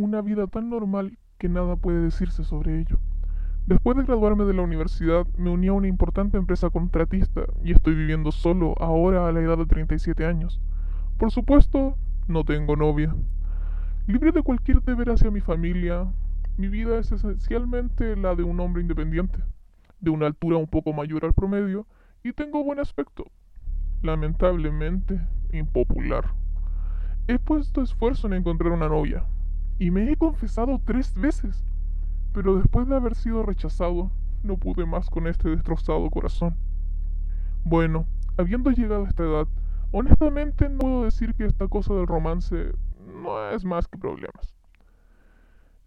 una vida tan normal que nada puede decirse sobre ello. Después de graduarme de la universidad, me uní a una importante empresa contratista y estoy viviendo solo ahora a la edad de 37 años. Por supuesto, no tengo novia. Libre de cualquier deber hacia mi familia, mi vida es esencialmente la de un hombre independiente, de una altura un poco mayor al promedio, y tengo buen aspecto. Lamentablemente, impopular. He puesto esfuerzo en encontrar una novia, y me he confesado tres veces, pero después de haber sido rechazado, no pude más con este destrozado corazón. Bueno, habiendo llegado a esta edad, honestamente no puedo decir que esta cosa del romance no es más que problemas.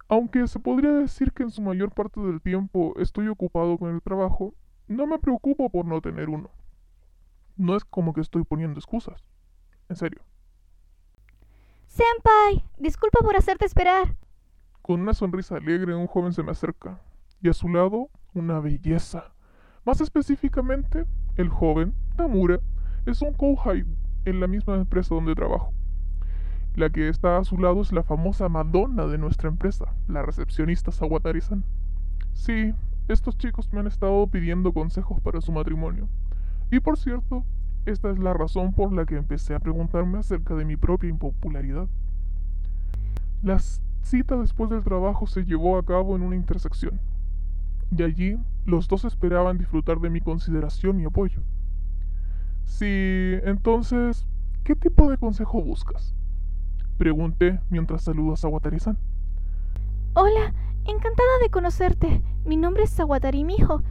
Aunque se podría decir que en su mayor parte del tiempo estoy ocupado con el trabajo, no me preocupo por no tener uno. No es como que estoy poniendo excusas. En serio. Senpai, disculpa por hacerte esperar. Con una sonrisa alegre, un joven se me acerca, y a su lado, una belleza. Más específicamente, el joven, Tamura, es un kouhai en la misma empresa donde trabajo. La que está a su lado es la famosa Madonna de nuestra empresa, la recepcionista Sawatari-san. Sí, estos chicos me han estado pidiendo consejos para su matrimonio. Y por cierto, esta es la razón por la que empecé a preguntarme acerca de mi propia impopularidad. La cita después del trabajo se llevó a cabo en una intersección. Y allí los dos esperaban disfrutar de mi consideración y apoyo. Sí, entonces, ¿qué tipo de consejo buscas? Pregunté mientras saludo a Sawatari-san. Hola, encantada de conocerte. Mi nombre es Sawatari Mijo.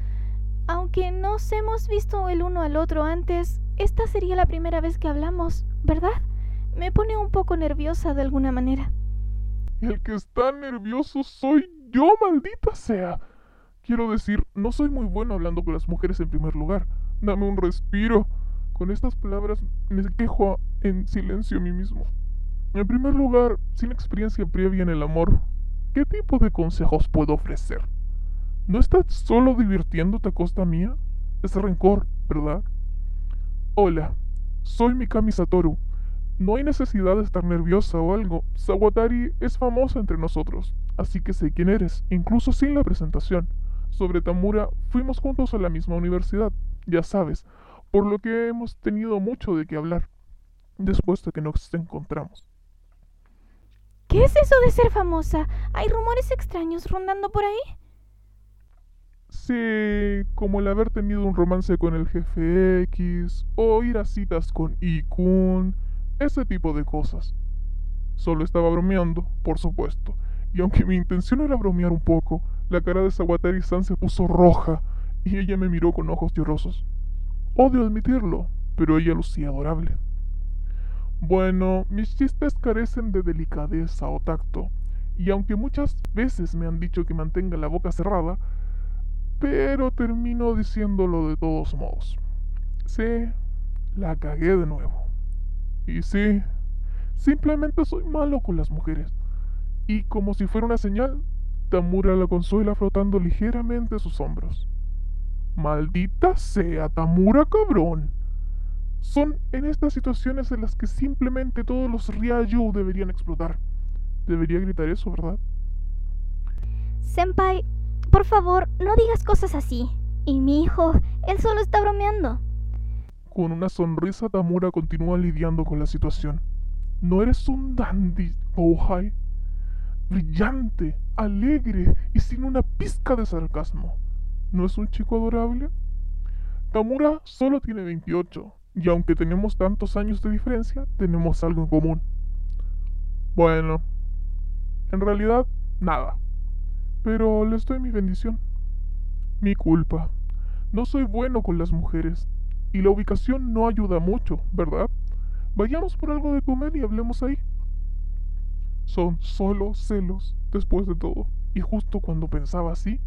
Aunque nos hemos visto el uno al otro antes, esta sería la primera vez que hablamos, ¿verdad? Me pone un poco nerviosa de alguna manera. El que está nervioso soy yo, maldita sea. Quiero decir, no soy muy bueno hablando con las mujeres en primer lugar. Dame un respiro. Con estas palabras me quejo en silencio a mí mismo. En primer lugar, sin experiencia previa en el amor, ¿qué tipo de consejos puedo ofrecer? ¿No estás solo divirtiéndote a costa mía? Es rencor, ¿verdad? Hola, soy Mikami Satoru. No hay necesidad de estar nerviosa o algo. Sawatari es famosa entre nosotros, así que sé quién eres, incluso sin la presentación. Sobre Tamura, fuimos juntos a la misma universidad, ya sabes, por lo que hemos tenido mucho de qué hablar, después de que nos encontramos. ¿Qué es eso de ser famosa? ¿Hay rumores extraños rondando por ahí? Sí, como el haber tenido un romance con el jefe X, o ir a citas con Ikun, ese tipo de cosas. Solo estaba bromeando, por supuesto, y aunque mi intención era bromear un poco, la cara de Sawatari-san se puso roja y ella me miró con ojos llorosos. Odio admitirlo, pero ella lucía adorable. Bueno, mis chistes carecen de delicadeza o tacto, y aunque muchas veces me han dicho que mantenga la boca cerrada, pero termino diciéndolo de todos modos. Sí, la cagué de nuevo. Y sí, simplemente soy malo con las mujeres. Y como si fuera una señal, Tamura la consuela frotando ligeramente sus hombros. Maldita sea, Tamura cabrón. Son en estas situaciones en las que simplemente todos los Ryayu deberían explotar. Debería gritar eso, ¿verdad? Senpai, por favor, no digas cosas así. Y mi hijo, él solo está bromeando. Con una sonrisa, Tamura continúa lidiando con la situación. ¿No eres un dandy, Ohai? Brillante, alegre y sin una pizca de sarcasmo. ¿No es un chico adorable? Tamura solo tiene 28 y aunque tenemos tantos años de diferencia, tenemos algo en común. Bueno, en realidad, nada. Pero les doy mi bendición. Mi culpa. No soy bueno con las mujeres. Y la ubicación no ayuda mucho, ¿verdad? Vayamos por algo de comer y hablemos ahí. Son solo celos, después de todo. Y justo cuando pensaba así...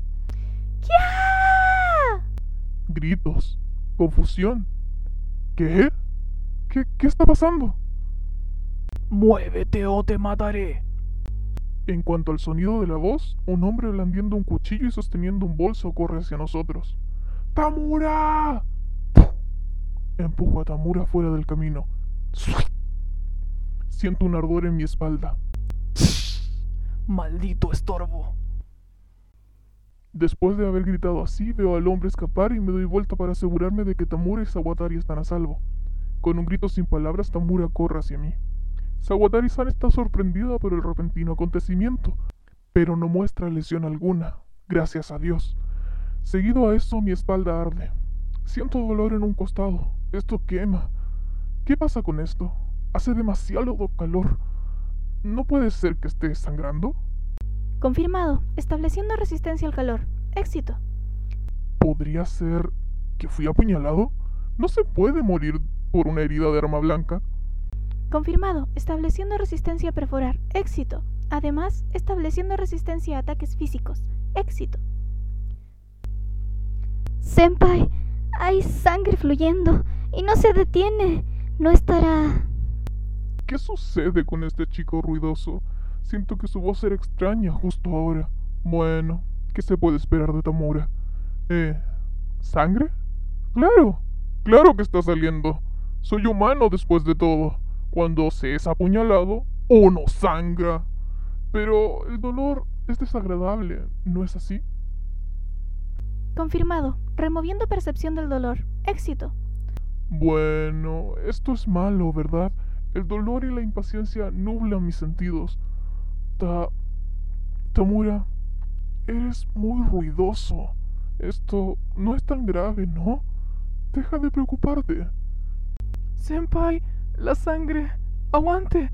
¡Ya! Gritos, confusión, ¿Qué? ¿Qué, qué está pasando? Muévete o te mataré. En cuanto al sonido de la voz, un hombre blandiendo un cuchillo y sosteniendo un bolso corre hacia nosotros. ¡Tamura! Empujo a Tamura fuera del camino. Siento un ardor en mi espalda. ¡Maldito estorbo! Después de haber gritado así, veo al hombre escapar y me doy vuelta para asegurarme de que Tamura y Sawatari están a salvo. Con un grito sin palabras, Tamura corre hacia mí. Sawatari-san está sorprendida por el repentino acontecimiento, pero no muestra lesión alguna, gracias a Dios. Seguido a eso, mi espalda arde. Siento dolor en un costado. Esto quema. ¿Qué pasa con esto? Hace demasiado calor. ¿No puede ser que esté sangrando? Confirmado. Estableciendo resistencia al calor. Éxito. ¿Podría ser que fui apuñalado? No se puede morir por una herida de arma blanca. Confirmado. Estableciendo resistencia a perforar. Éxito. Además, estableciendo resistencia a ataques físicos. Éxito. Senpai, hay sangre fluyendo y no se detiene. No estará... ¿Qué sucede con este chico ruidoso? Siento que su voz era extraña justo ahora. Bueno, ¿qué se puede esperar de Tamura? Eh, ¿sangre? Claro, claro que está saliendo. Soy humano después de todo. Cuando se es apuñalado, uno sangra. Pero el dolor es desagradable, ¿no es así? Confirmado. Removiendo percepción del dolor. Éxito. Bueno, esto es malo, ¿verdad? El dolor y la impaciencia nublan mis sentidos. Ta... Tamura, eres muy ruidoso. Esto no es tan grave, ¿no? Deja de preocuparte. Senpai, la sangre. Aguante.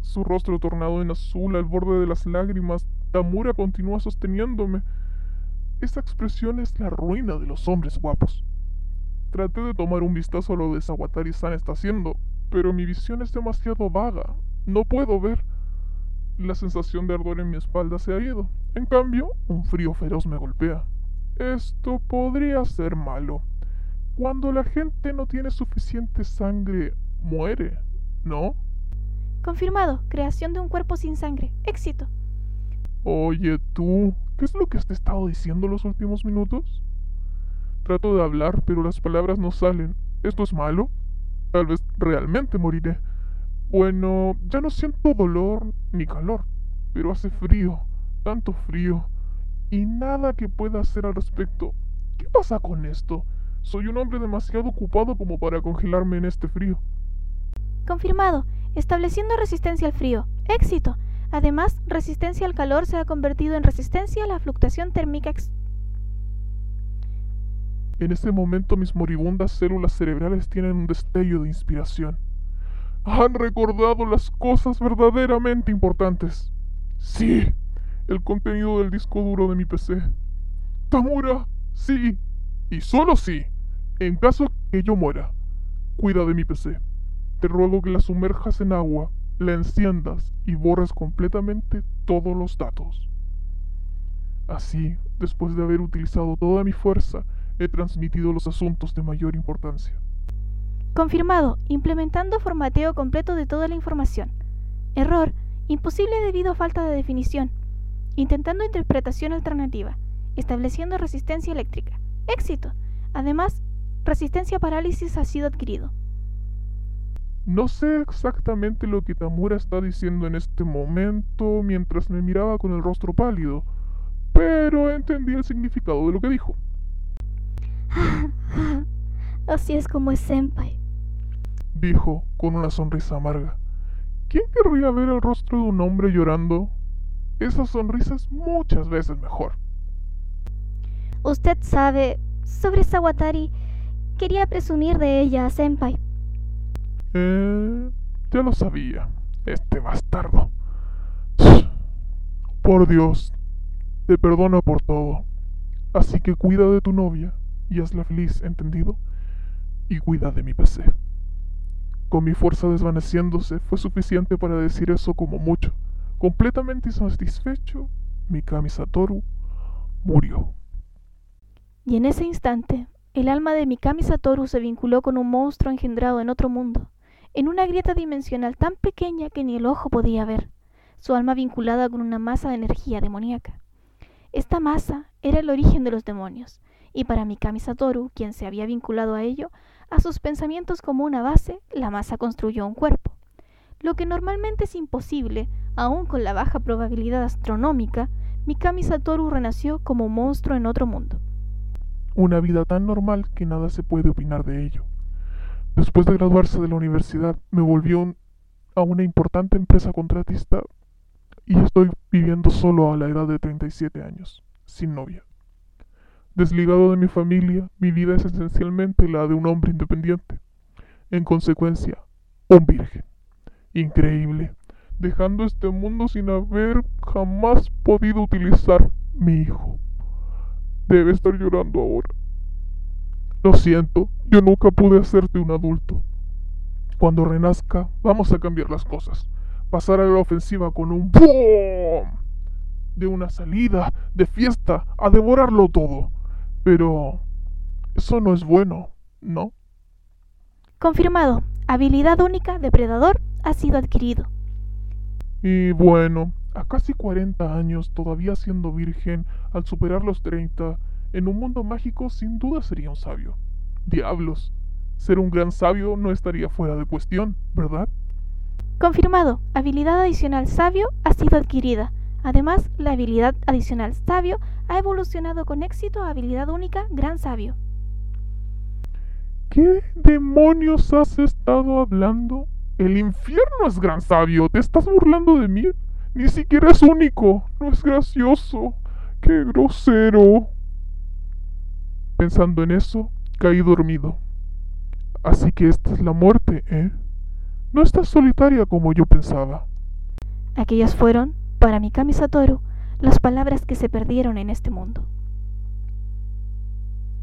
Su rostro tornado en azul al borde de las lágrimas, Tamura continúa sosteniéndome. Esa expresión es la ruina de los hombres guapos. Traté de tomar un vistazo a lo de Sawatari-san está haciendo, pero mi visión es demasiado vaga. No puedo ver. La sensación de ardor en mi espalda se ha ido. En cambio, un frío feroz me golpea. Esto podría ser malo. Cuando la gente no tiene suficiente sangre, muere, ¿no? Confirmado. Creación de un cuerpo sin sangre. Éxito. Oye, tú, ¿qué es lo que has estado diciendo los últimos minutos? Trato de hablar, pero las palabras no salen. ¿Esto es malo? Tal vez realmente moriré. Bueno, ya no siento dolor ni calor, pero hace frío, tanto frío, y nada que pueda hacer al respecto. ¿Qué pasa con esto? Soy un hombre demasiado ocupado como para congelarme en este frío. Confirmado. Estableciendo resistencia al frío. Éxito. Además, resistencia al calor se ha convertido en resistencia a la fluctuación térmica. Ex en ese momento mis moribundas células cerebrales tienen un destello de inspiración. Han recordado las cosas verdaderamente importantes. Sí, el contenido del disco duro de mi PC. Tamura, sí, y solo sí, en caso que yo muera, cuida de mi PC. Te ruego que la sumerjas en agua, la enciendas y borres completamente todos los datos. Así, después de haber utilizado toda mi fuerza, he transmitido los asuntos de mayor importancia. Confirmado. Implementando formateo completo de toda la información. Error. Imposible debido a falta de definición. Intentando interpretación alternativa. Estableciendo resistencia eléctrica. Éxito. Además, resistencia a parálisis ha sido adquirido. No sé exactamente lo que Tamura está diciendo en este momento mientras me miraba con el rostro pálido, pero entendí el significado de lo que dijo. Así es como es Senpai. Dijo con una sonrisa amarga. ¿Quién querría ver el rostro de un hombre llorando? Esa sonrisa es muchas veces mejor. Usted sabe sobre Sawatari. Quería presumir de ella a Senpai. Eh, ya lo sabía. Este bastardo. Por Dios, te perdono por todo. Así que cuida de tu novia y hazla feliz, ¿entendido? Y cuida de mi PC. Con mi fuerza desvaneciéndose, fue suficiente para decir eso como mucho. Completamente satisfecho, Mikami Satoru murió. Y en ese instante, el alma de Mikami Satoru se vinculó con un monstruo engendrado en otro mundo, en una grieta dimensional tan pequeña que ni el ojo podía ver, su alma vinculada con una masa de energía demoníaca. Esta masa era el origen de los demonios, y para Mikami Satoru, quien se había vinculado a ello, a sus pensamientos como una base, la masa construyó un cuerpo. Lo que normalmente es imposible Aún con la baja probabilidad astronómica, Mikami Satoru renació como un monstruo en otro mundo. Una vida tan normal que nada se puede opinar de ello. Después de graduarse de la universidad, me volvió a una importante empresa contratista y estoy viviendo solo a la edad de 37 años, sin novia. Desligado de mi familia, mi vida es esencialmente la de un hombre independiente. En consecuencia, un virgen. Increíble, dejando este mundo sin haber jamás podido utilizar mi hijo. Debe estar llorando ahora. Lo siento, yo nunca pude hacerte un adulto. Cuando renazca, vamos a cambiar las cosas. Pasar a la ofensiva con un ¡BOOM! De una salida, de fiesta, a devorarlo todo. Pero... Eso no es bueno, ¿no? Confirmado. Habilidad única depredador ha sido adquirido. Y bueno, a casi 40 años, todavía siendo virgen, al superar los 30, en un mundo mágico sin duda sería un sabio. Diablos, ser un gran sabio no estaría fuera de cuestión, ¿verdad? Confirmado. Habilidad adicional sabio ha sido adquirida. Además, la habilidad adicional sabio ha evolucionado con éxito a habilidad única gran sabio. ¿Qué demonios has estado hablando? El infierno es gran sabio. ¿Te estás burlando de mí? Ni siquiera es único. No es gracioso. ¡Qué grosero! Pensando en eso, caí dormido. Así que esta es la muerte, ¿eh? No estás solitaria como yo pensaba. Aquellas fueron, para Mikami Satoru, las palabras que se perdieron en este mundo.